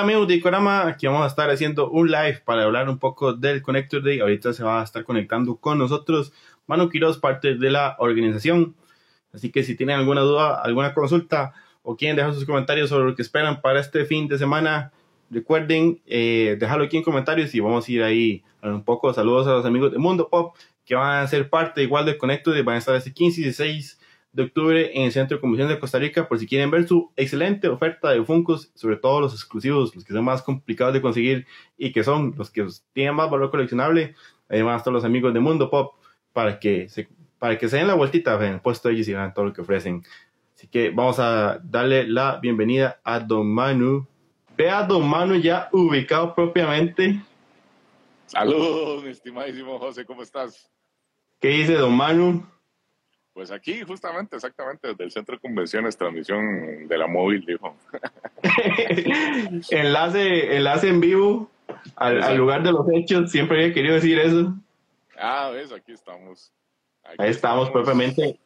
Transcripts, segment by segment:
Amigos de Icorama, aquí vamos a estar haciendo un live para hablar un poco del Connector Day. Ahorita se va a estar conectando con nosotros Manu Quiroz, parte de la organización. Así que si tienen alguna duda, alguna consulta o quieren dejar sus comentarios sobre lo que esperan para este fin de semana, recuerden eh, dejarlo aquí en comentarios y vamos a ir ahí un poco. Saludos a los amigos de Mundo Pop que van a ser parte igual del Connector Day, van a estar este 15 y 16 de octubre en el Centro de Convención de Costa Rica por si quieren ver su excelente oferta de Funkos, sobre todo los exclusivos, los que son más complicados de conseguir y que son los que tienen más valor coleccionable. Ahí van a estar los amigos de Mundo Pop para que se, para que se den la vueltita en el puesto de ellos y vean todo lo que ofrecen. Así que vamos a darle la bienvenida a Don Manu. Ve a Don Manu ya ubicado propiamente. Saludos, mi estimadísimo José, ¿cómo estás? ¿Qué dice Don Manu? Pues aquí, justamente, exactamente, desde el Centro de Convenciones, transmisión de la móvil, dijo. enlace, enlace en vivo al, lugar de los hechos, siempre había querido decir eso. Ah, ves, aquí estamos. Ahí estamos, propiamente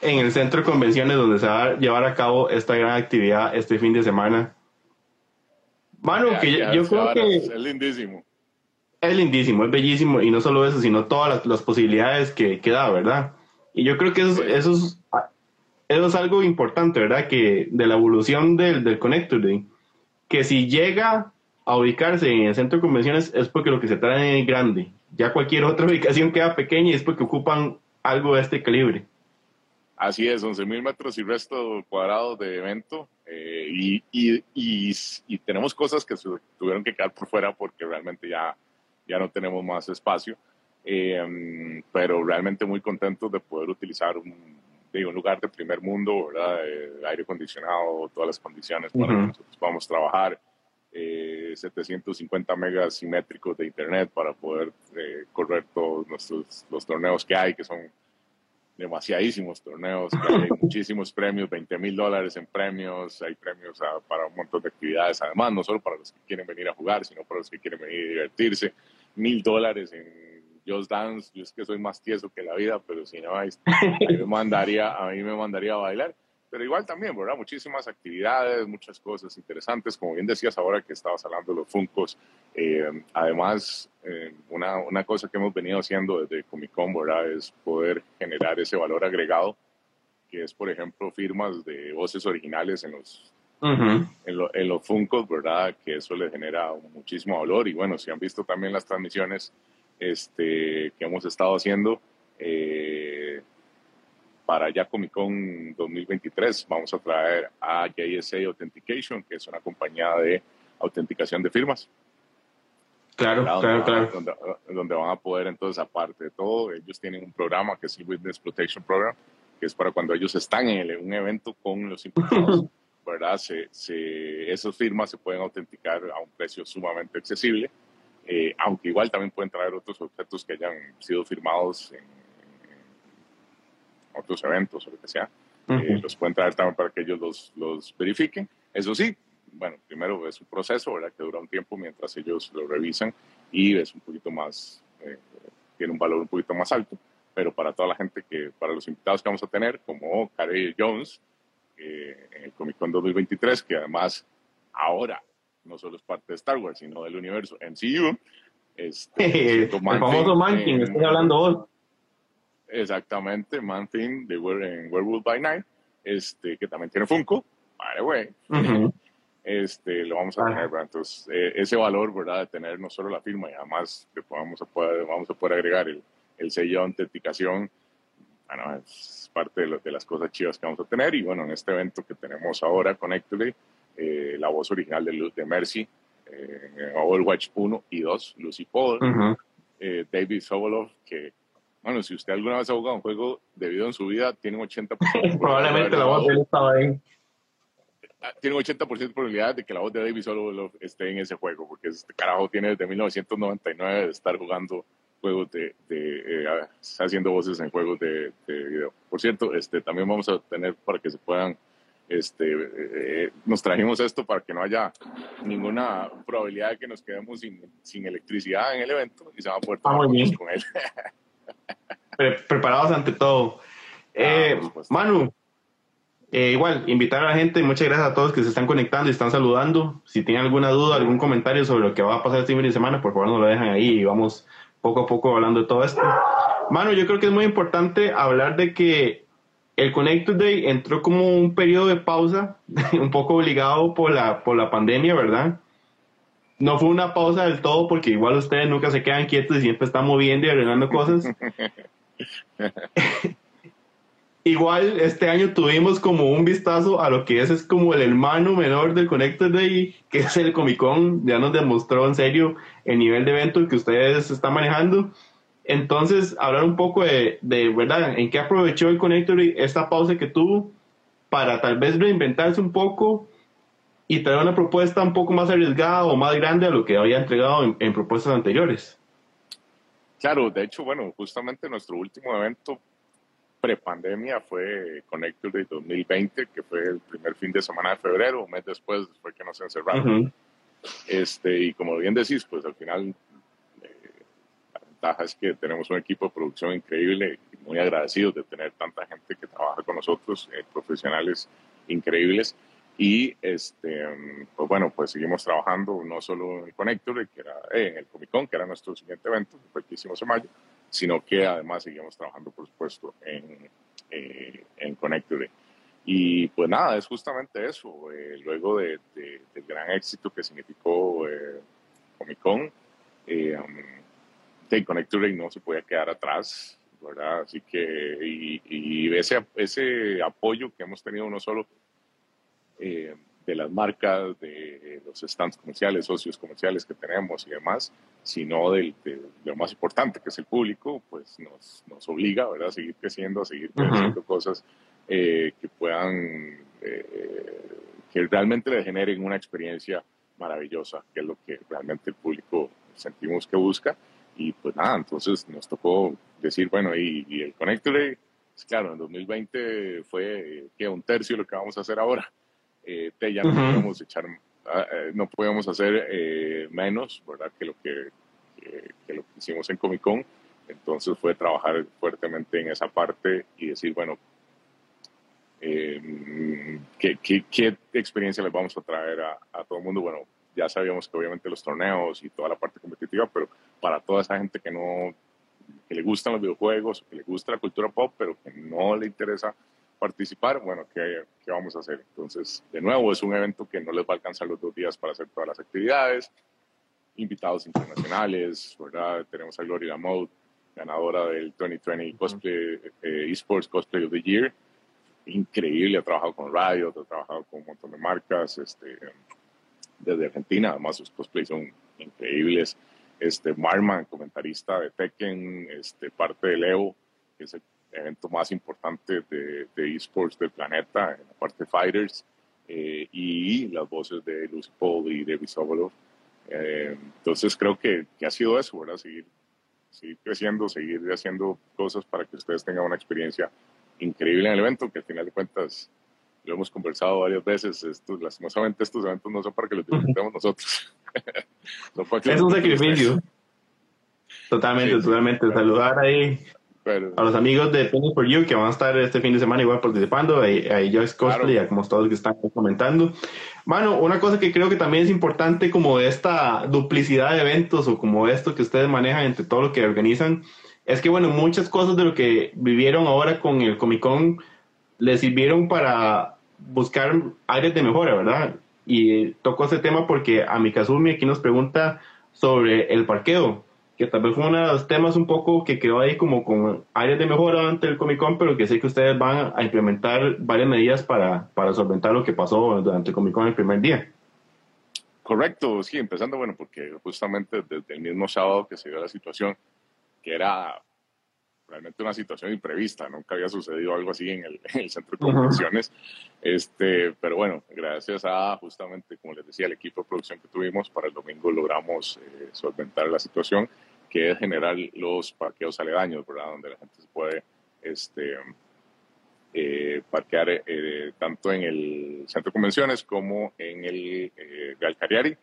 en el Centro de Convenciones donde se va a llevar a cabo esta gran actividad este fin de semana. Manu, que yo, creo que... Es lindísimo. Es lindísimo, es bellísimo, y no solo eso, sino todas las, las posibilidades que, que da, ¿verdad? Y yo creo que eso, eso, es, eso es algo importante, ¿verdad? Que de la evolución del, del Connector Day, que si llega a ubicarse en el centro de convenciones es porque lo que se trae es grande. Ya cualquier otra ubicación queda pequeña y es porque ocupan algo de este calibre. Así es, 11.000 metros y resto cuadrados de evento. Eh, y, y, y, y, tenemos cosas que se tuvieron que quedar por fuera porque realmente ya, ya no tenemos más espacio. Eh, pero realmente muy contentos de poder utilizar un, un lugar de primer mundo, ¿verdad? aire acondicionado, todas las condiciones para que nosotros podamos trabajar. Eh, 750 megas simétricos de internet para poder eh, correr todos nuestros los torneos que hay, que son demasiadísimos torneos, hay muchísimos premios, 20 mil dólares en premios, hay premios para un montón de actividades, además, no solo para los que quieren venir a jugar, sino para los que quieren venir a divertirse, mil dólares en Just Dance, yo es que soy más tieso que la vida, pero si no, a mí me mandaría, a mí me mandaría a bailar. Pero igual también, ¿verdad? Muchísimas actividades, muchas cosas interesantes. Como bien decías ahora que estabas hablando de los Funcos, eh, además, eh, una, una, cosa que hemos venido haciendo desde Comic Con, ¿verdad? Es poder generar ese valor agregado, que es, por ejemplo, firmas de voces originales en los, en, en, los Funcos, ¿verdad? Que eso le genera muchísimo valor. Y bueno, si han visto también las transmisiones, este, que hemos estado haciendo eh, para ya Comic Con 2023. Vamos a traer a JSA Authentication, que es una compañía de autenticación de firmas. Claro, claro, claro. Donde, van a poder, entonces, aparte de todo, ellos tienen un programa que es el Witness Protection Program, que es para cuando ellos están en un evento con los imputados, ¿verdad? Se, se, esas firmas se pueden autenticar a un precio sumamente accesible eh, aunque igual también pueden traer otros objetos que hayan sido firmados en, otros eventos o lo que sea. Eh, los pueden traer también para que ellos los, los, verifiquen. Eso sí, bueno, primero es un proceso, ¿verdad? Que dura un tiempo mientras ellos lo revisan y es un poquito más, eh, tiene un valor un poquito más alto. Pero para toda la gente que, para los invitados que vamos a tener, como Carey Jones, en el Comic Con 2023, que además ahora no solo es parte de Star Wars, sino del universo MCU. Este, el famoso Man King, estoy hablando hoy. Exactamente, Man Thing de en Werewolf by Night, este, que también tiene Funko, by the way. este, lo vamos a tener, ah. Entonces, eh, ese valor, ¿verdad? De tener no solo la firma y además que vamos a poder, vamos a poder agregar el, el sello de autenticación, bueno, es parte de, de, las cosas chivas que vamos a tener. Y bueno, en este evento que tenemos ahora, Connectly, eh, la voz original de, Luz de Mercy, eh, Overwatch 1 y 2, Lucy Paul, eh, David Sobolov, que, bueno, si usted alguna vez ha jugado un juego debido en su vida, tiene un 80%. Probablemente la voz de él estaba ahí. Ah, tiene un 80% de probabilidad de que la voz de David Sobolov esté en ese juego, porque este carajo tiene desde 1999 de estar jugando juegos de, de eh, haciendo voces en juegos de, de, video. Por cierto, este, también vamos a tener para que se puedan este, eh, nos trajimos esto para que no haya ninguna probabilidad de que nos quedemos sin, sin electricidad en el evento y se va a poder ah, tomar con él. preparados ante todo. Eh, Manu, Eh, igual, invitar a la gente, muchas gracias a todos que se están conectando y están saludando. Si tienen alguna duda, algún comentario sobre lo que va a pasar este fin de semana, por favor nos lo dejan ahí y vamos poco a poco hablando de todo esto. Mano, yo creo que es muy importante hablar de que el Connected Day entró como un periodo de pausa, un poco obligado por la, por la pandemia, ¿verdad? No fue una pausa del todo porque igual ustedes nunca se quedan quietos y siempre están moviendo y arreglando cosas. igual este año tuvimos como un vistazo a lo que es, es como el hermano menor del Connected Day, que es el Comic Con. Ya nos demostró en serio el nivel de evento que ustedes están manejando. Entonces, hablar un poco de, de verdad, en qué aprovechó el Connected Day esta pausa que tuvo para tal vez reinventarse un poco y traer una propuesta un poco más arriesgada o más grande a lo que había entregado en, en propuestas anteriores. Claro, de hecho, bueno, justamente nuestro último evento prepandemia fue Connector Day 2020, que fue el primer fin de semana de febrero, un mes después fue que nos encerraron. este, y como bien decís, pues al final ventaja es que tenemos un equipo de producción increíble y muy agradecidos de tener tanta gente que trabaja con nosotros, eh, profesionales increíbles. Y este, pues bueno, pues seguimos trabajando no solo en Connector, que era eh, en el Comic Con, que era nuestro siguiente evento, que fue el que hicimos en mayo, sino que además seguimos trabajando, por supuesto, en, eh, en Connectory. Y pues nada, es justamente eso. Eh, luego de, del gran éxito que significó eh, Comic Con, Connectory no se podía quedar atrás, ¿verdad? Así que, y, y ese, ese apoyo que hemos tenido no solo eh, de las marcas, de los stands comerciales, socios comerciales que tenemos y demás, sino de, lo más importante que es el público, pues nos, nos obliga ¿verdad? a seguir creciendo, a seguir haciendo cosas eh, que puedan, eh, que realmente le generen una experiencia maravillosa, que es lo que realmente el público sentimos que busca. Y pues nada, entonces nos tocó decir, bueno, y, el Connector, pues claro, en 2020 fue que un tercio de lo que vamos a hacer ahora eh, ya no podemos echar, ah, eh, no podemos hacer eh, menos, ¿verdad? Que lo que, que, lo que hicimos en Comic Con. Entonces fue trabajar fuertemente en esa parte y decir, bueno, eh, ¿qué, qué, qué, experiencia les vamos a traer a, a, todo el mundo? Bueno, ya sabíamos que obviamente los torneos y toda la parte competitiva, pero para toda esa gente que no que le gustan los videojuegos, que le gusta la cultura pop, pero que no le interesa participar, bueno, ¿qué, ¿qué, vamos a hacer? Entonces, de nuevo, es un evento que no les va a alcanzar los dos días para hacer todas las actividades. Invitados internacionales, ¿verdad? Tenemos a Gloria Lamotte, ganadora del 2020 Cosplay, eh, Esports Cosplay of the Year. Increíble, ha trabajado con Riot, ha trabajado con un montón de marcas este, desde Argentina, además sus cosplays son increíbles. Este, Marman, comentarista de Tekken, este, parte del Evo, que es el evento más importante de, de esports del planeta, en la parte de Fighters, eh, y las voces de Lucy Paul y David Sobolov. Eh, entonces creo que, que, ha sido eso, ¿verdad? Seguir, seguir creciendo, seguir haciendo cosas para que ustedes tengan una experiencia increíble en el evento, que al final de cuentas lo hemos conversado varias veces, estos, lastimosamente estos eventos no son para que los disfrutemos nosotros. es un sacrificio. Totalmente, totalmente. Saludar ahí a los amigos de Penny for You que van a estar este fin de semana igual participando, ahí, ahí Joyce Cosplay, claro. como todos que están comentando. Mano, una cosa que creo que también es importante como esta duplicidad de eventos o como esto que ustedes manejan entre todo lo que organizan, es que bueno, muchas cosas de lo que vivieron ahora con el Comic Con les sirvieron para buscar áreas de mejora, ¿verdad? Y tocó ese tema porque a Mikazumi aquí nos pregunta sobre el parqueo que tal vez fue uno de los temas un poco que quedó ahí como con áreas de mejora ante el Comic Con, pero que sé que ustedes van a implementar varias medidas para, para solventar lo que pasó durante el Comic Con el primer día. Correcto, sí, empezando, bueno, porque justamente desde el mismo sábado que se dio la situación, que era realmente una situación imprevista, nunca había sucedido algo así en el, en el centro de convenciones, uh -huh. este, pero bueno, gracias a justamente, como les decía, el equipo de producción que tuvimos, para el domingo logramos eh, solventar la situación que es generar los parqueos aledaños, ¿verdad? Donde la gente se puede este, eh, parquear eh, tanto en el centro de convenciones como en el eh, Galcariari.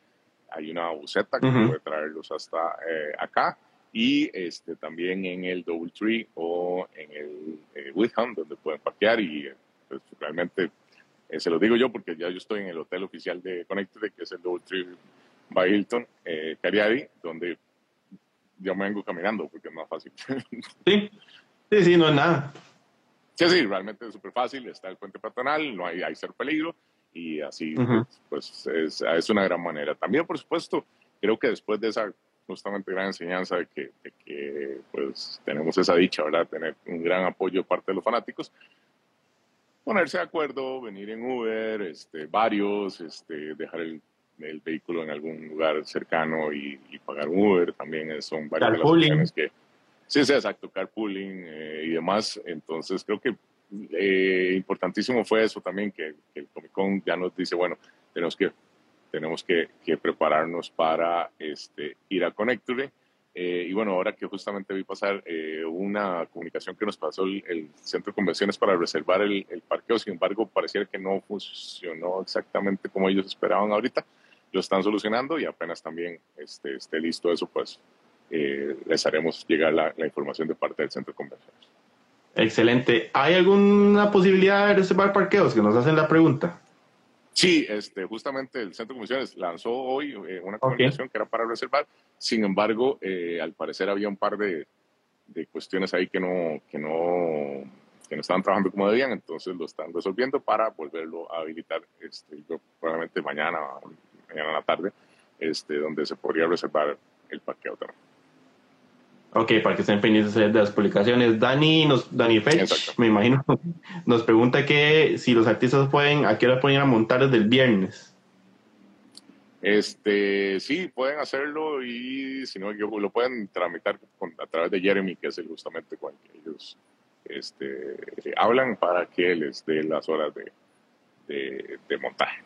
Hay una buseta que uh -huh. puede traerlos hasta eh, acá y este, también en el Double Tree o en el eh, Witham, donde pueden parquear y pues realmente eh, se lo digo yo porque ya yo estoy en el hotel oficial de Connected, que es el Double Tree by Hilton, eh, Cariadi, donde yo me vengo caminando porque es más fácil. Sí, sí, sí, no es nada. Sí, sí, realmente es súper fácil, está el puente peatonal, no hay, hay ser peligro y así pues es, es, una gran manera. También, por supuesto, creo que después de esa justamente gran enseñanza de que, de que pues tenemos esa dicha, ¿verdad? Tener un gran apoyo de parte de los fanáticos, ponerse de acuerdo, venir en Uber, este, varios, este, dejar el, el vehículo en algún lugar cercano y, pagar un Uber, también son varias de las opciones que... Sí, sí, exacto, carpooling eh, y demás. Entonces creo que eh, importantísimo fue eso también, que, el Comic Con ya nos dice, bueno, tenemos que, tenemos que, prepararnos para este, ir a Connecture eh, y bueno, ahora que justamente vi pasar eh, una comunicación que nos pasó el, centro de convenciones para reservar el, parqueo, sin embargo, pareciera que no funcionó exactamente como ellos esperaban ahorita. Lo están solucionando y apenas también este, esté listo eso, pues eh, les haremos llegar la, información de parte del centro de convenciones. Excelente. ¿Hay alguna posibilidad de reservar parqueos? Que nos hacen la pregunta. Sí, este, justamente el Centro de Comisiones lanzó hoy eh, una comunicación que era para reservar. Sin embargo, eh, al parecer había un par de, de, cuestiones ahí que no, que, no, que no estaban trabajando como debían, entonces lo están resolviendo para volverlo a habilitar este, probablemente mañana, mañana en la tarde, este, donde se podría reservar el parqueo también. Ok, para que estén pendientes de las publicaciones. Dani, nos, Dani Fetch, me imagino, nos pregunta que si los artistas pueden, ¿a qué hora pueden ir a montar desde el viernes? Este, sí, pueden hacerlo y si no, lo pueden tramitar a través de Jeremy, que es justamente con el que ellos este, hablan para que les dé las horas de, de montaje.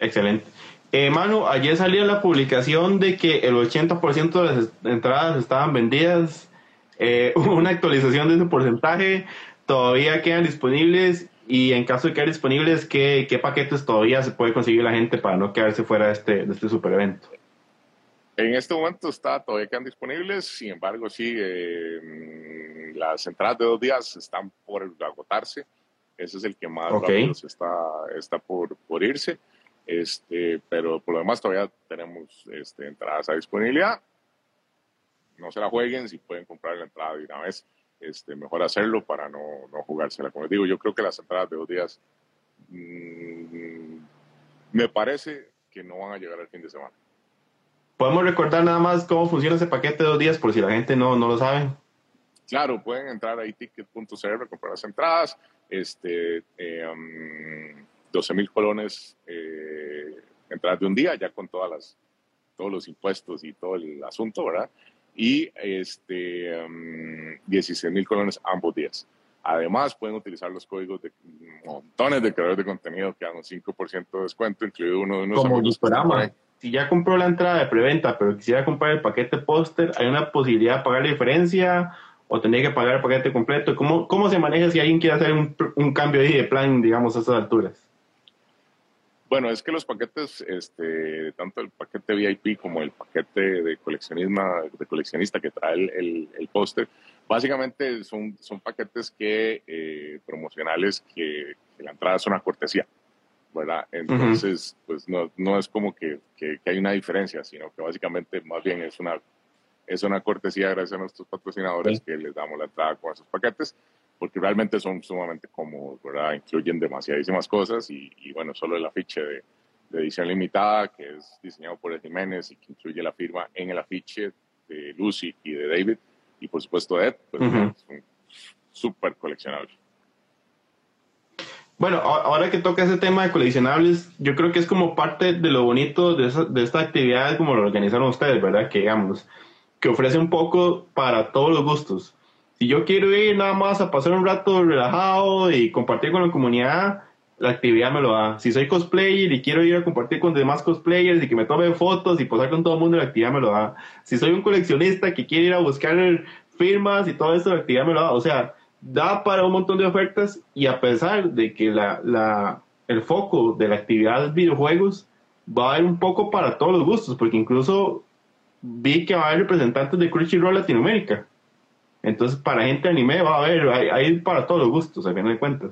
Excelente. Eh, Manu, ayer salió la publicación de que el 80% de las entradas estaban vendidas. Eh, una actualización de ese porcentaje. Todavía quedan disponibles y en caso de quedar disponibles, ¿qué, ¿qué, paquetes todavía se puede conseguir la gente para no quedarse fuera de este, de este super evento? En este momento está, todavía quedan disponibles, sin embargo, sí, eh, las entradas de dos días están por agotarse. Ese es el que más rápido está, está por, por irse. Este, pero por lo demás todavía tenemos este, entradas a disponibilidad. No se la jueguen, si pueden comprar la entrada de una vez, este, mejor hacerlo para no, no jugársela. Como les digo, yo creo que las entradas de dos días mm, me parece que no van a llegar al fin de semana. ¿Podemos recordar nada más cómo funciona ese paquete de dos días por si la gente no, no lo sabe? Claro, pueden entrar a ticket.cr, comprar las entradas. Este, eh, um, 12 mil colones eh, entradas de un día, ya con todas las, todos los impuestos y todo el asunto, ¿verdad? Y este, 16 um, mil colones ambos días. Además, pueden utilizar los códigos de montones de creadores de contenido que dan un 5% de descuento, incluido uno de unos Como amigos. Si ya compró la entrada de preventa, pero quisiera comprar el paquete póster, ¿hay una posibilidad de pagar la diferencia o tendría que pagar el paquete completo? ¿Cómo, cómo se maneja si alguien quiere hacer un, un cambio ahí de plan, digamos, a estas alturas? Bueno, es que los paquetes, este, tanto el paquete VIP como el paquete de coleccionismo, de coleccionista que trae el, el, póster, básicamente son, son paquetes que, eh, promocionales que, la entrada es una cortesía, ¿verdad? Entonces, pues no, no es como que, que, hay una diferencia, sino que básicamente más bien es una, es una cortesía gracias a nuestros patrocinadores que les damos la entrada con esos paquetes porque realmente son sumamente cómodos, ¿verdad? Incluyen demasiadísimas cosas y, bueno, solo el afiche de, edición limitada, que es diseñado por Jiménez y que incluye la firma en el afiche de Lucy y de David, y por supuesto Ed, pues son súper coleccionables. Bueno, ahora que toca ese tema de coleccionables, yo creo que es como parte de lo bonito de, de esta actividad, como lo organizaron ustedes, ¿verdad? Que digamos, que ofrece un poco para todos los gustos si yo quiero ir nada más a pasar un rato relajado y compartir con la comunidad, la actividad me lo da. Si soy cosplayer y quiero ir a compartir con demás cosplayers y que me tomen fotos y posar con todo el mundo, la actividad me lo da. Si soy un coleccionista que quiere ir a buscar firmas y todo eso, la actividad me lo da. O sea, da para un montón de ofertas y a pesar de que la, la, el foco de la actividad de videojuegos va a ir un poco para todos los gustos, porque incluso vi que va a haber representantes de Crunchyroll Latinoamérica. Entonces, para gente anime va a haber, hay, para todos los gustos, a fin de cuentas.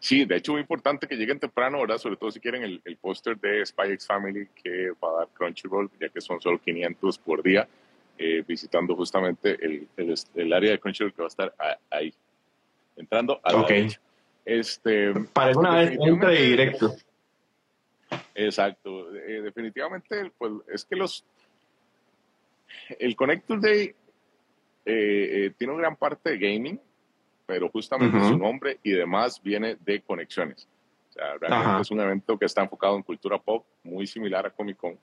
Sí, de hecho, muy importante que lleguen temprano, ¿verdad? Sobre todo si quieren el, el póster de Spy X Family que va a dar Crunchyroll, ya que son solo 500 por día, eh, visitando justamente el, el, área de Crunchyroll que va a estar ahí, entrando a la Este, Para una vez entra directo. Exacto. Eh, definitivamente, pues es que los. El Connector Day eh, tiene una gran parte de gaming, pero justamente su nombre y demás viene de conexiones. O sea, realmente es un evento que está enfocado en cultura pop, muy similar a Comic Con,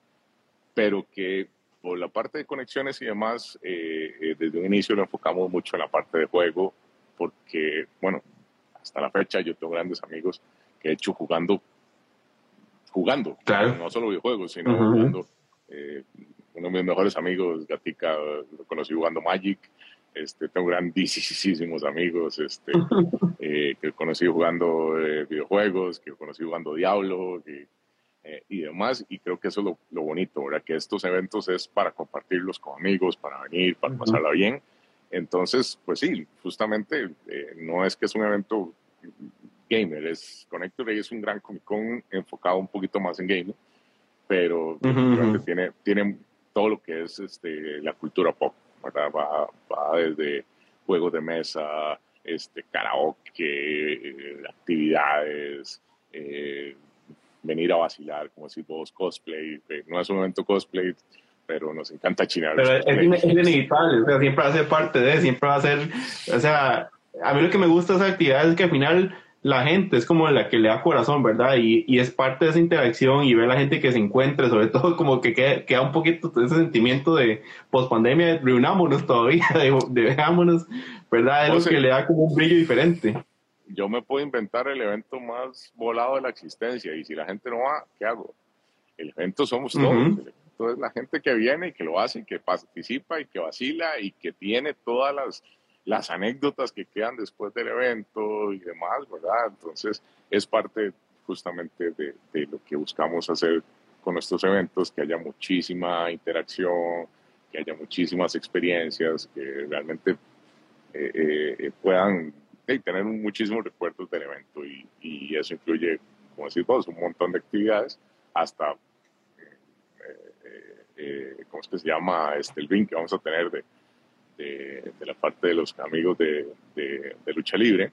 pero que por la parte de conexiones y demás, eh, eh, desde un inicio lo enfocamos mucho en la parte de juego, porque, bueno, hasta la fecha yo tengo grandes amigos que he hecho jugando, jugando, no solo videojuegos, sino jugando. Eh, uno de mis mejores amigos, Gatica, lo conocí jugando Magic, este, tengo grandísimos amigos este, eh, que conocí jugando eh, videojuegos, que conocí jugando Diablo eh, y demás. Y creo que eso es lo, lo, bonito, ¿verdad? Que estos eventos es para compartirlos con amigos, para venir, para pasarla bien. Entonces, pues sí, justamente no es que es un evento gamer, es Connector es un gran Comic Con enfocado un poquito más en gaming, pero tiene, tiene todo lo que es este, la cultura pop. Va, va desde juegos de mesa, este, karaoke, actividades, eh, venir a vacilar, como decís vos, cosplay. no es un evento cosplay, pero nos encanta chinar. Pero es, inevitable, o sea, siempre va a ser parte de, siempre va a ser, o sea, a mí lo que me gusta de esa actividad es que al final la gente es como la que le da corazón, ¿verdad? Y, y, es parte de esa interacción y ver a la gente que se encuentre, sobre todo como que queda, un poquito ese sentimiento de post pandemia, reunámonos todavía, de, veámonos, ¿verdad? Es lo que le da como un brillo diferente. Yo me puedo inventar el evento más volado de la existencia y si la gente no va, ¿qué hago? El evento somos todos. Entonces la gente que viene y que lo hace y que participa y que vacila y que tiene todas las las anécdotas que quedan después del evento y demás, ¿verdad? Entonces, es parte justamente de, lo que buscamos hacer con estos eventos, que haya muchísima interacción, que haya muchísimas experiencias, que realmente eh, eh, puedan tener muchísimos recuerdos del evento y, y, eso incluye, como decís vos, un montón de actividades hasta, eh, ¿cómo es que se llama? Este, el link que vamos a tener de, de, la parte de los amigos de, de, lucha libre.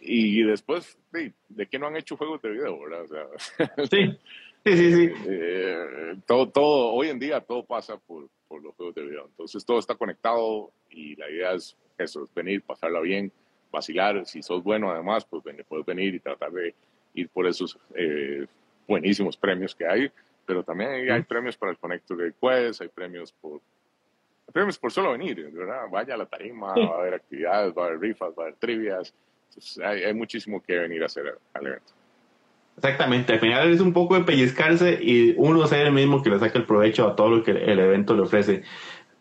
Y después, de, de, que no han hecho juegos de video, ¿verdad? O sea, sí, sí, sí. sí. Eh, todo, todo, hoy en día todo pasa por, por, los juegos de video. Entonces todo está conectado y la idea es eso, es venir, pasarla bien, vacilar. Si sos bueno además, pues puedes venir y tratar de ir por esos eh, buenísimos premios que hay. Pero también hay, premios para el Connector de Quest, hay premios por, premios por solo venir, ¿verdad? Vaya a la tarima, va a haber actividades, va a haber rifas, va a haber trivias. hay, muchísimo que venir a hacer al evento. Exactamente, al final es un poco de pellizcarse y uno ser el mismo que le saque el provecho a todo lo que el evento le ofrece.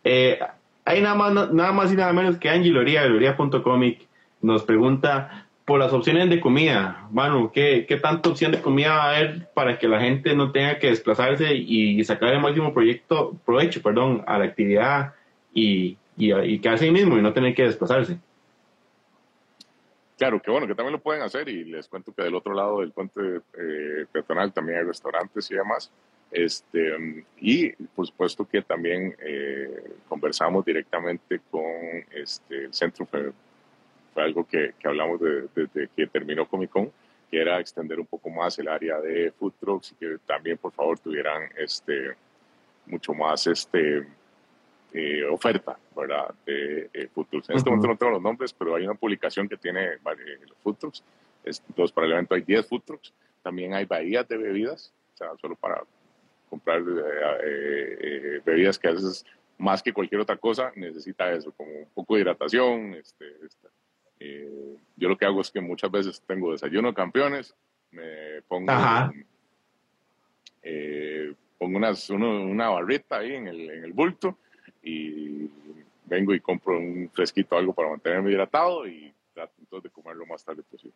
Eh, hay nada más, nada más y nada menos que Angie Loría, Loría.comic, nos pregunta por las opciones de comida. Bueno, ¿qué, ¿qué tanta opción de comida va a haber para que la gente no tenga que desplazarse y sacar el máximo proyecto, provecho perdón, a la actividad y, y, y quedarse mismo y no tener que desplazarse. Claro, que bueno, que también lo pueden hacer y les cuento que del otro lado del puente eh, peatonal también hay restaurantes y demás. Este, y por supuesto que también eh, conversamos directamente con este, el centro, fue, fue algo que, que hablamos desde que terminó Comic Con, que era extender un poco más el área de food trucks y que también por favor tuvieran este, mucho más este, eh, oferta, ¿verdad? De eh, food trucks. En este momento no tengo los nombres, pero hay una publicación que tiene eh, los food trucks. Entonces, para el evento hay 10 food trucks. También hay bahías de bebidas, o sea, solo para comprar bebidas que a veces, más que cualquier otra cosa, necesita eso, como un poco de hidratación. Este, yo lo que hago es que muchas veces tengo desayuno de campeones, me pongo, pongo unas, una barrita ahí en el, en el bulto y vengo y compro un fresquito, algo para mantenerme hidratado y trato entonces de comer lo más tarde posible.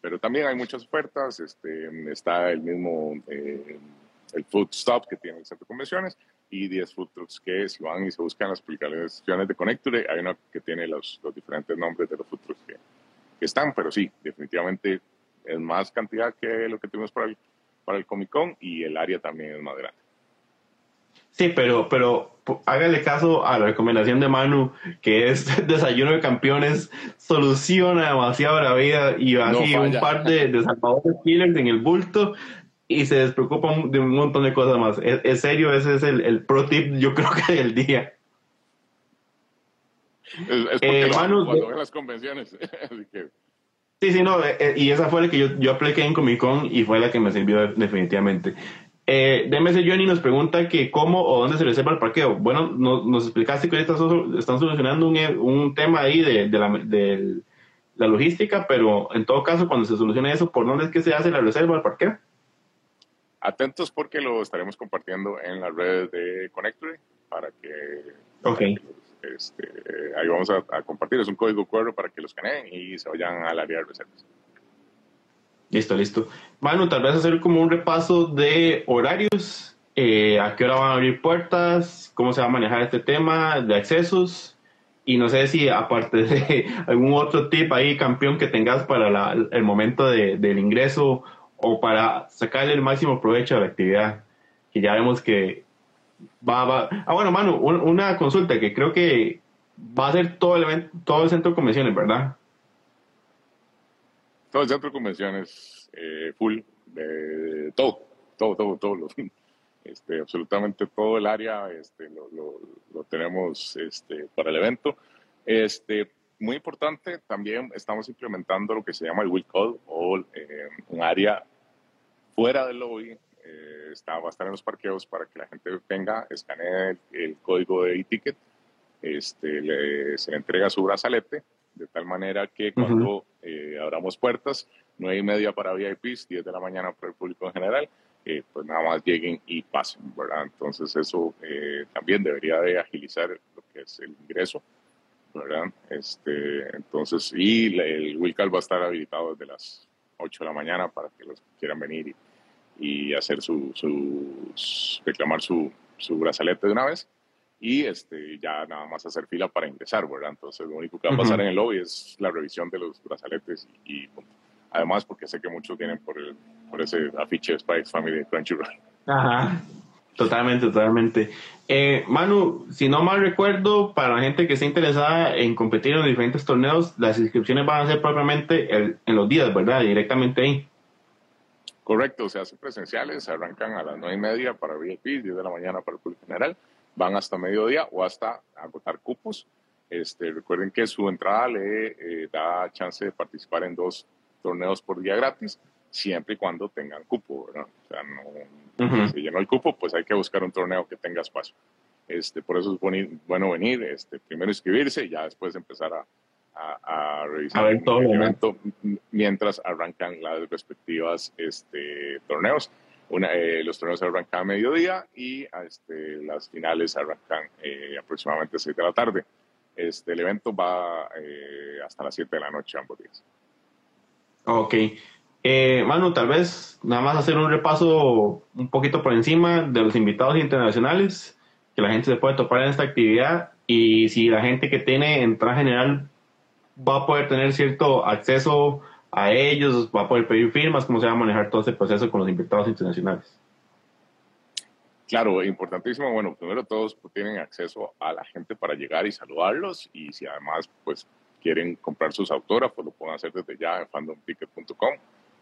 Pero también hay muchas ofertas, este, está el mismo, eh, el Food Stop que tiene el centro de convenciones y 10 food trucks que si van y se buscan las aplicaciones de Connecture, hay una que tiene los, los diferentes nombres de los food trucks que, están, pero sí, definitivamente es más cantidad que lo que tuvimos para el, para el Comic Con y el área también es más grande. Sí, pero, pero hágale caso a la recomendación de Manu, que es desayuno de campeones, soluciona demasiado la vida y así un par de, de salvadores killers en el bulto y se despreocupa de un montón de cosas más. Es, serio, ese es el, el, pro tip, yo creo que del día. Es, porque eh, Manu, cuando las convenciones. Sí, sí, no, eh, eh, y esa fue la que yo, yo apliqué en Comic Con y fue la que me sirvió definitivamente. Eh, DMS Johnny nos pregunta que cómo o dónde se reserva el parqueo. Bueno, nos explicaste que ahorita están solucionando un, un tema ahí de, de, la, de, la, logística, pero en todo caso, cuando se solucione eso, ¿por dónde es que se hace la reserva del parqueo? Atentos porque lo estaremos compartiendo en las redes de Connectory para que, okay. este, ahí vamos a, a, compartir. Es un código QR para que los caneen y se vayan al área de reservas. Listo, listo. Manu, tal vez hacer como un repaso de horarios, eh, a qué hora van a abrir puertas, cómo se va a manejar este tema de accesos y no sé si aparte de algún otro tip ahí, campeón, que tengas para el momento de, del ingreso o para sacarle el máximo provecho a la actividad, que ya vemos que va, va. Ah, bueno, Manu, una consulta que creo que va a ser todo el, todo el centro de convenciones, ¿verdad? Todo el centro de convenciones eh, full, de todo, todo, todo, todo, este, absolutamente todo el área este, lo, lo, tenemos este, para el evento. Este, muy importante, también estamos implementando lo que se llama el Will Call o eh, un área fuera del lobby. Eh, está, va a estar en los parqueos para que la gente venga, escanee el, código de e-ticket, este, le, se entrega su brazalete de tal manera que cuando eh, abramos puertas, nueve y media para VIPs, 10 de la mañana para el público en general, eh, pues nada más lleguen y pasen, ¿verdad? Entonces eso eh, también debería de agilizar lo que es el ingreso, ¿verdad? Este, entonces, y el Wilcal va a estar habilitado desde las 8 de la mañana para que los quieran venir y, y hacer su, su, reclamar su, su brazalete de una vez y este, ya nada más hacer fila para ingresar, ¿verdad? Entonces lo único que va a pasar en el lobby es la revisión de los brazaletes y, además porque sé que muchos vienen por, el, por ese afiche de Family de Crunchyroll. Ajá, totalmente, totalmente. Eh, Manu, si no mal recuerdo, para la gente que esté interesada en competir en los diferentes torneos, las inscripciones van a ser propiamente en los días, ¿verdad? Directamente ahí. Correcto, se hacen presenciales, arrancan a las nueve y media para VIP, 10 de la mañana para el público general van hasta mediodía o hasta agotar cupos. Este, recuerden que su entrada le eh, da chance de participar en dos torneos por día gratis, siempre y cuando tengan cupo, ¿verdad? O sea, no, si llenó el cupo, pues hay que buscar un torneo que tenga espacio. Este, por eso es bueno venir, este, primero inscribirse y ya después empezar a, a, revisar el evento mientras arrancan las respectivas este, torneos. Una, eh, los torneos arrancan a mediodía y este, las finales arrancan eh, aproximadamente a 6 de la tarde. Este, el evento va eh, hasta las 7 de la noche ambos días. Ok. Manu, tal vez nada más hacer un repaso un poquito por encima de los invitados internacionales que la gente se puede topar en esta actividad y si la gente que tiene entrada general va a poder tener cierto acceso a ellos, va a poder pedir firmas, cómo se va a manejar todo ese proceso con los invitados internacionales. Claro, importantísimo. Bueno, primero todos tienen acceso a la gente para llegar y saludarlos y si además pues quieren comprar sus autógrafos lo pueden hacer desde ya en fandomticket.com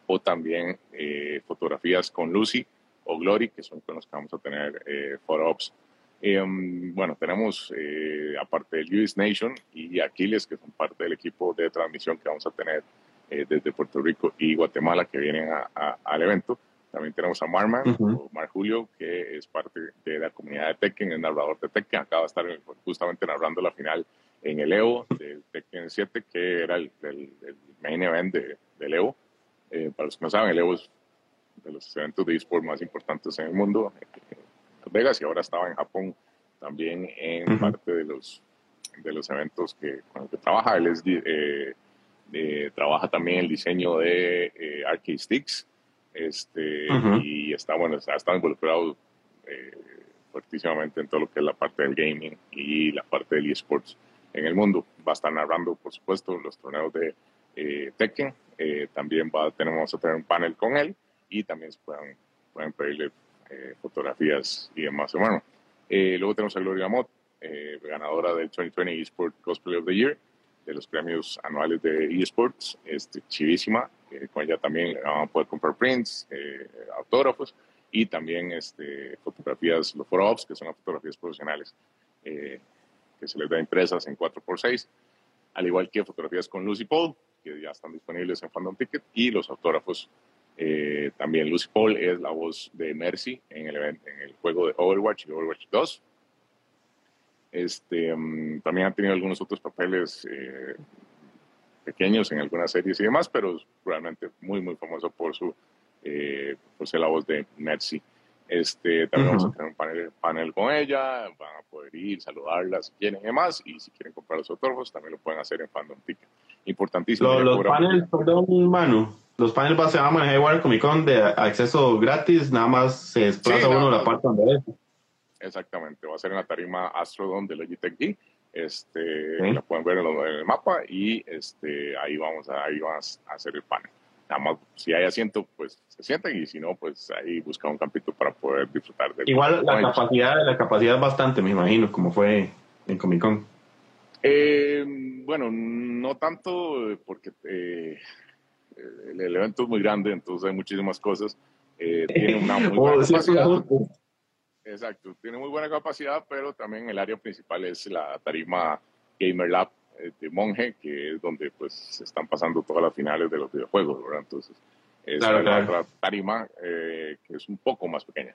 o también eh, fotografías con Lucy o Glory, que son con los que vamos a tener eh, ops em, bueno, tenemos eh, aparte del US Nation y Aquiles, que son parte del equipo de transmisión que vamos a tener eh, desde Puerto Rico y Guatemala que vienen al evento. También tenemos a Marman, o Mar Julio, que es parte de la comunidad de Tekken, el narrador de Tekken, acaba de estar justamente narrando la final en el Evo de Tekken 7, que era el, main event de, del Evo. Eh, para los que no saben, el Evo es de los eventos de eSport más importantes en el mundo, en Las Vegas, y ahora estaba en Japón también en parte de los, de los eventos que, con los que trabaja. Él es eh, eh, trabaja también el diseño de eh, arcade sticks este, y está, bueno, está, está involucrado eh, fuertísimamente en todo lo que es la parte del gaming y la parte del esports en el mundo. Va a estar narrando, por supuesto, los torneos de, eh, Tekken. Eh, también va, tenemos a tener un panel con él y también se pueden, pueden pedirle fotografías y demás. Bueno, luego tenemos a Gloria Mott, ganadora del 2020 eSport Cosplay of the Year de los premios anuales de eSports, este, chivísima, con ella también van a poder comprar prints, autógrafos y también este, fotografías, los ops que son las fotografías profesionales eh, que se les da impresas en 4x6, al igual que fotografías con Lucy Paul, que ya están disponibles en Fandom Ticket, y los autógrafos. Eh, también Lucy Paul es la voz de Mercy en el, en el juego de Overwatch y Overwatch 2. Este, mm, también han tenido algunos otros papeles eh, pequeños en algunas series y demás, pero realmente muy, muy famoso por su eh, por ser la voz de Mercy. Este, también vamos a tener un panel, panel, con ella, van a poder ir, saludarla si quieren y demás, y si quieren comprar los autógrafos también lo pueden hacer en Fandom Ticket. Importantísimo. los paneles, perdón, mano, los paneles se van a manejar igual Comic Con de acceso gratis, nada más se desplaza uno la parte donde es. Exactamente, va a ser en la tarima Astrodome de Logitech G. Este, la pueden ver en, el mapa y este, ahí vamos a, ahí vamos a hacer el panel nada más si hay asiento, pues se sienten y si no, pues ahí busca un campito para poder disfrutar de Igual la capacidad, la capacidad es bastante, me imagino, como fue en Comic Con. Eh, bueno, no tanto porque eh, el, evento es muy grande, entonces hay muchísimas cosas. Eh, tiene una muy buena oh, capacidad. Exacto, tiene muy buena capacidad, pero también el área principal es la tarima Gamer Lab eh, de Monje, que es donde pues se están pasando todas las finales de los videojuegos, ¿verdad? Entonces, es la otra tarima eh, que es un poco más pequeña.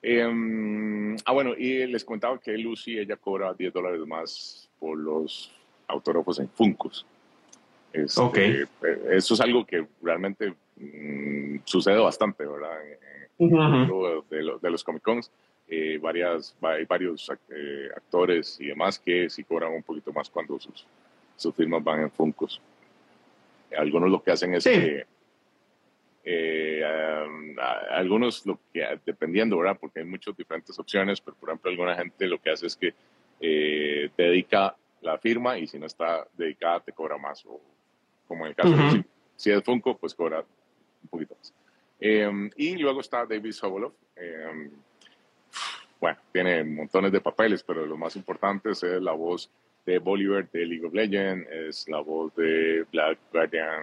Em, ah, bueno, y les comentaba que Lucy, ella cobra 10 dólares más por los autógrafos en Funcos. Este, ok. Eh, eso es algo que realmente mm, sucede bastante, ¿verdad? de, de, los Comic Cons. Eh, varias, hay varios eh, actores y demás que sí cobran un poquito más cuando sus, sus firmas van en Funcos. Algunos lo que hacen es que eh, algunos lo que dependiendo, ¿verdad? Porque hay muchas diferentes opciones, pero por ejemplo alguna gente lo que hace es que te dedica la firma y si no está dedicada te cobra más o como en el caso de si, es Funko pues cobra un poquito más. y luego está David Sobolov, bueno, tiene montones de papeles, pero lo más importantes es la voz de Bolívar de League of Legends, es la voz de Black Guardian,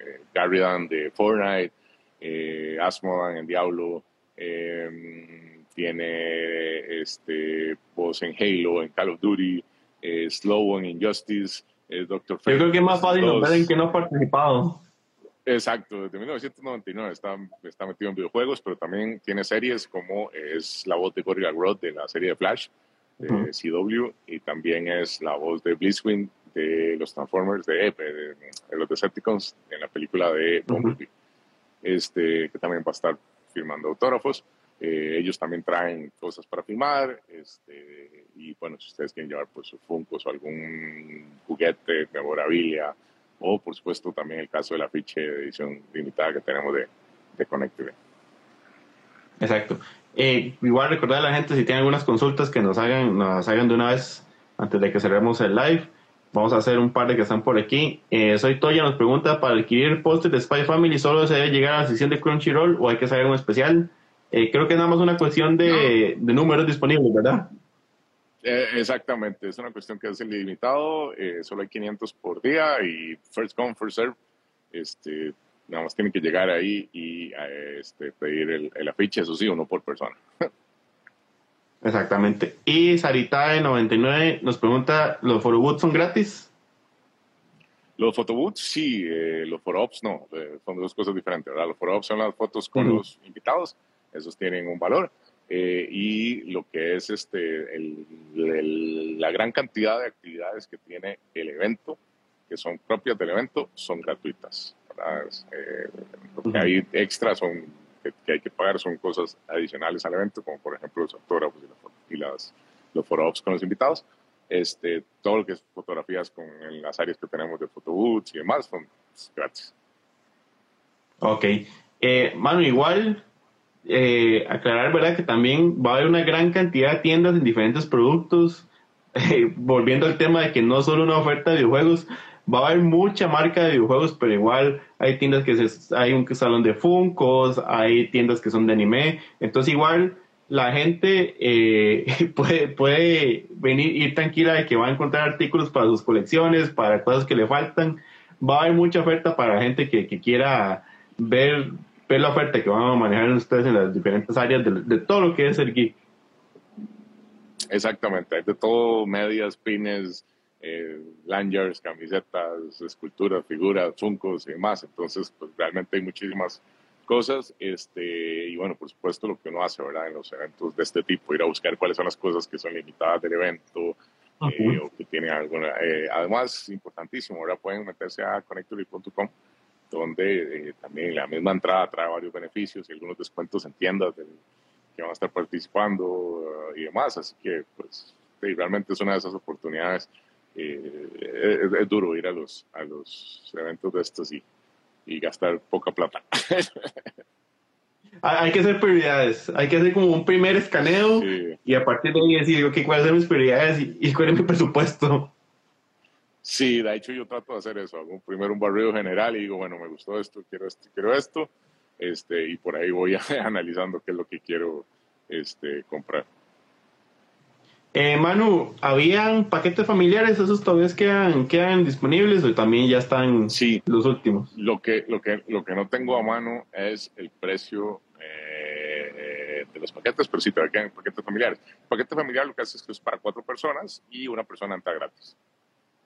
eh, de Fortnite, eh, Asmodan en Diablo, em, tiene este, voz en Halo, en Call of Duty, eh, Slow en Injustice, es Doctor Yo creo que es más fácil ver en que no ha participado. Exacto, desde 1999 está, está metido en videojuegos, pero también tiene series como es la voz de Gorilla Grodd de la serie de Flash, de CW, y también es la voz de Blitzwing de los Transformers de, de, los Decepticons en la película de Bumblebee, este, que también va a estar firmando autógrafos. Eh, ellos también traen cosas para filmar, este, y bueno, si ustedes quieren llevar pues sus Funkos o algún juguete, memorabilia, o por supuesto también el caso del afiche de edición limitada que tenemos de, de Connective. Exacto. Eh, igual recordar a la gente si tiene algunas consultas que nos hagan, nos hagan de una vez antes de que cerremos el live. Vamos a hacer un par de que están por aquí. Eh, Soy Toya nos pregunta, ¿para adquirir póster de Spy Family solo se debe llegar a la sección de Crunchyroll o hay que hacer un especial? Eh, creo que es nada más una cuestión de, de números disponibles, ¿verdad? Eh, exactamente, es una cuestión que es ilimitado, eh, solo hay 500 por día y first come, first serve. Este, nada más tienen que llegar ahí y este, pedir el, el, afiche, eso sí, uno por persona. Exactamente. Y Sarita de 99 nos pregunta, ¿los photobooths son gratis? Los photobooths sí, eh, los photoops no, son dos cosas diferentes. ¿verdad? Los photoops son las fotos con los invitados, esos tienen un valor. Eh, y lo que es este, el, la gran cantidad de actividades que tiene el evento, que son propias del evento, son gratuitas. Eh, lo que hay extras son, que, hay que pagar son cosas adicionales al evento, como por ejemplo los autógrafos y, las, los fotógrafos con los invitados. Este, todo lo que es fotografías con las áreas que tenemos de photobooths y demás son gratis. Ok. Eh, Manu, igual eh, aclarar, ¿verdad? Que también va a haber una gran cantidad de tiendas en diferentes productos. Eh, volviendo al tema de que no solo una oferta de videojuegos, va a haber mucha marca de videojuegos, pero igual hay tiendas que se, hay un salón de Funcos, hay tiendas que son de anime, entonces igual la gente eh, puede, puede venir, ir tranquila de que va a encontrar artículos para sus colecciones, para cosas que le faltan. Va a haber mucha oferta para la gente que, que quiera ver, ver la oferta que van a manejar ustedes en las diferentes áreas de, de todo lo que es el geek. Exactamente, hay de todo, medias, pines, eh, lanyards, camisetas, esculturas, figuras, funcos y demás. Entonces, pues realmente hay muchísimas cosas, este, y bueno, por supuesto lo que uno hace, ¿verdad? En los eventos de este tipo, ir a buscar cuáles son las cosas que son limitadas del evento eh, o que tienen alguna... Eh, además, importantísimo, ahora pueden meterse a connectory.com donde eh, también la misma entrada trae varios beneficios y algunos descuentos en tiendas que van a estar participando y demás, así que pues realmente es una de esas oportunidades. Es, es, duro ir a los, a los eventos de estos y, y gastar poca plata. hay que hacer prioridades, hay que hacer como un primer escaneo y a partir de ahí decir, ok, cuáles son mis prioridades y, cuál es mi presupuesto. Sí, de hecho yo trato de hacer eso, hago primero un barrido general y digo, bueno, me gustó esto, quiero esto, quiero esto, este, y por ahí voy analizando qué es lo que quiero este, comprar. Eh, Manu, ¿habían paquetes familiares? ¿Esos todavía quedan, quedan disponibles o también ya están sí. los últimos? Lo que, lo, que, lo que no tengo a mano es el precio eh, de los paquetes, pero sí todavía quedan paquetes familiares. El paquete familiar lo que hace es que es para cuatro personas y una persona entra gratis.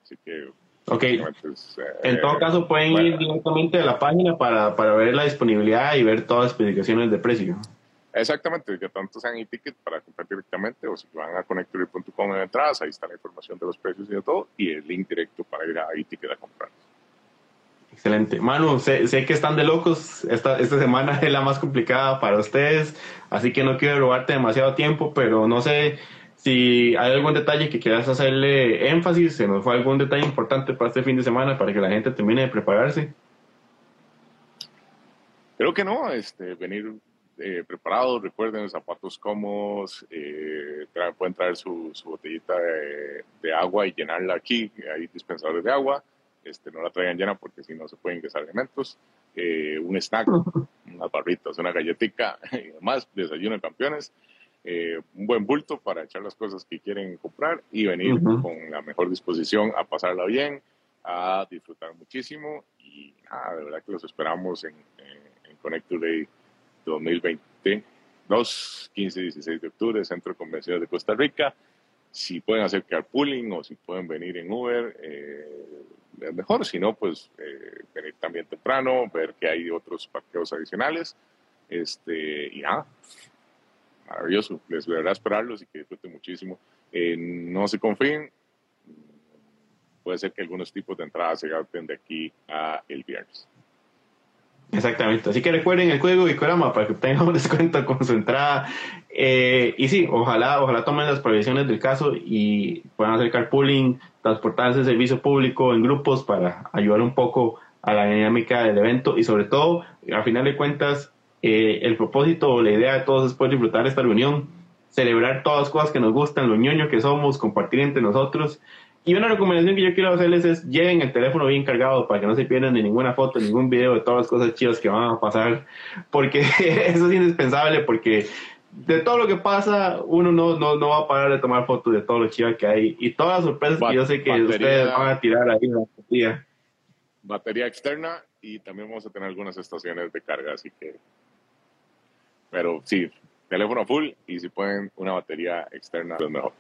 Así que... Ok. Pues, en todo caso pueden ir directamente a la página para, para ver la disponibilidad y ver todas las especificaciones de precio. Exactamente, que tanto sean e-ticket para comprar directamente o si van a connectory.com en entradas, ahí está la información de los precios y de todo y el link directo para ir a e-ticket a comprar. Excelente. Manu, sé, sé, que están de locos. Esta, esta semana es la más complicada para ustedes, así que no quiero robarte demasiado tiempo, pero no sé si hay algún detalle que quieras hacerle énfasis, se nos fue algún detalle importante para este fin de semana para que la gente termine de prepararse. Creo que no, este, venir eh, preparados. Recuerden, zapatos cómodos. Eh, pueden traer su, botellita de, agua y llenarla aquí. Hay dispensadores de agua. Este, no la traigan llena porque si no se pueden ingresar alimentos. Eh, un snack, unas barritas, una galletita y demás. Desayuno de campeones. Un buen bulto para echar las cosas que quieren comprar y venir con la mejor disposición a pasarla bien, a disfrutar muchísimo. Y nada, de verdad que los esperamos en, en, en Connect Today 2022, 15 y 16 de octubre, Centro de Convenciones de Costa Rica. Si pueden hacer carpooling o si pueden venir en Uber, eh, es mejor. Si no, pues eh, venir también temprano, ver que hay otros parqueos adicionales. Este, y nada, maravilloso. Les a esperarlos y que disfruten muchísimo. Eh, no se confíen. Puede ser que algunos tipos de entradas se gasten de aquí a el viernes. Exactamente, así que recuerden el código Icorama para que tengan un descuento con su entrada. Eh, y sí, ojalá, ojalá tomen las previsiones del caso y puedan hacer carpooling, transportarse servicio público en grupos para ayudar un poco a la dinámica del evento y sobre todo, al final de cuentas, eh, el propósito o la idea de todos es poder disfrutar esta reunión, celebrar todas las cosas que nos gustan, lo ñoño que somos, compartir entre nosotros. Y una recomendación que yo quiero hacerles es lleven el teléfono bien cargado para que no se pierdan de ninguna foto, ningún video de todas las cosas chidas que van a pasar, porque eso es indispensable, porque de todo lo que pasa, uno no, no, no va a parar de tomar fotos de todo lo chido que hay. Y todas las sorpresas que yo sé que ustedes van a tirar ahí en la batería. Batería externa y también vamos a tener algunas estaciones de carga, así que... Pero sí, teléfono full y si pueden una batería externa, es mejor.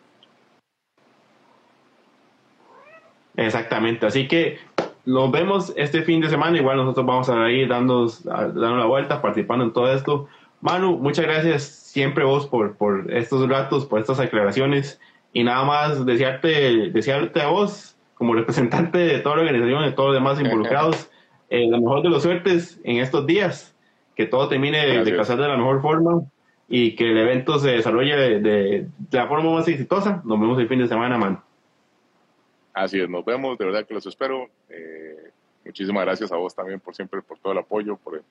Exactamente, así que nos vemos este fin de semana. Igual nosotros vamos a ir dando, dando la vuelta, participando en todo esto. Manu, muchas gracias siempre vos por, por estos ratos, por estas aclaraciones. Y nada más desearte, desearte a vos, como representante de toda la organización, de todos los demás involucrados, eh, la mejor de las suertes en estos días. Que todo termine de, pasar de la mejor forma y que el evento se desarrolle de, de la forma más exitosa. Nos vemos el fin de semana, Manu. Así es, nos vemos, de verdad que los espero. Eh, muchísimas gracias a vos también por siempre, por todo el apoyo, por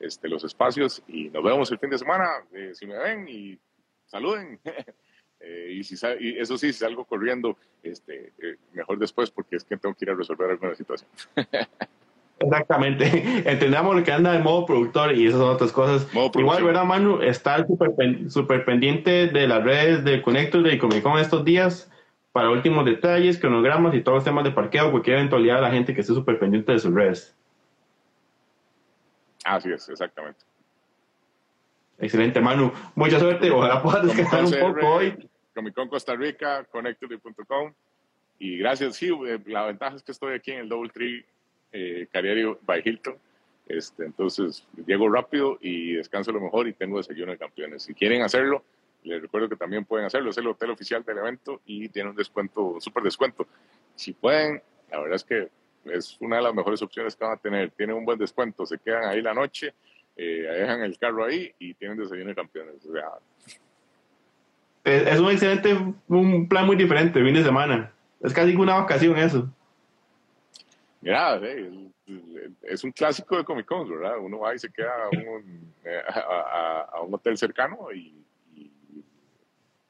este, los espacios y nos vemos el fin de semana. Eh, si me ven y saluden. Eh, y, si, y eso sí, si salgo corriendo, este, eh, mejor después porque es que tengo que ir a resolver alguna situación. Exactamente. Entendamos lo que anda de modo productor y esas son otras cosas. Igual, ¿verdad, Manu? Estar súper super pendiente de las redes de Connector de Comic Con estos días para últimos detalles, cronogramas y todos los temas de parqueo, cualquier eventualidad a la gente que esté súper pendiente de sus redes. Así es, exactamente. Excelente, Manu. Mucha suerte. Ojalá puedas descansar un poco hoy. Comic Con Costa Rica, connected.com. Y gracias, sí, eh, la ventaja es que estoy aquí en el Double Tree eh, Cariario by Hilton. Este, entonces, llego rápido y descanso lo mejor y tengo desayuno de campeones. Si quieren hacerlo, les recuerdo que también pueden hacerlo. Es el hotel oficial del evento y tiene un descuento, un súper descuento. Si pueden, la verdad es que es una de las mejores opciones que van a tener. Tienen un buen descuento, se quedan ahí la noche, eh, dejan el carro ahí y tienen desayuno de campeones. Sea, es, un excelente, un plan muy diferente, fin de semana. Es casi una vacación eso. Es un clásico de Comic Con, ¿verdad? Uno va y se queda a un, eh, a, un hotel cercano y,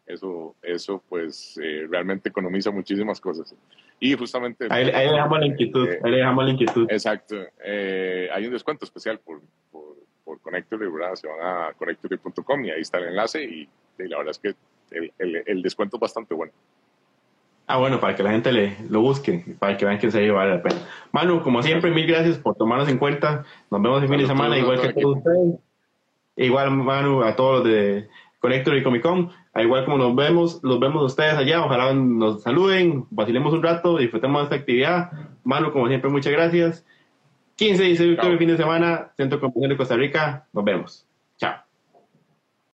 eso, eso pues eh, realmente economiza muchísimas cosas. Y justamente... Ahí, le dejamos la inquietud, ahí le dejamos la inquietud. Exacto. Eh, hay un descuento especial por, por, por Connectory, ¿verdad? Se van a connectory.com y ahí está el enlace y, la verdad es que el, el, el descuento es bastante bueno. Ah, bueno, para que la gente le, lo busque, para que vean que se vale la pena. Manu, como siempre, mil gracias por tomarnos en cuenta. Nos vemos el fin de semana, igual que a todos ustedes. Igual, Manu, a todos los de Connector y Comic Con. Igual como nos vemos, los vemos ustedes allá. Ojalá nos saluden, vacilemos un rato, disfrutemos de esta actividad. Manu, como siempre, muchas gracias. 15 y 16 de fin de semana, Centro Comunicación de Costa Rica. Nos vemos. Chao.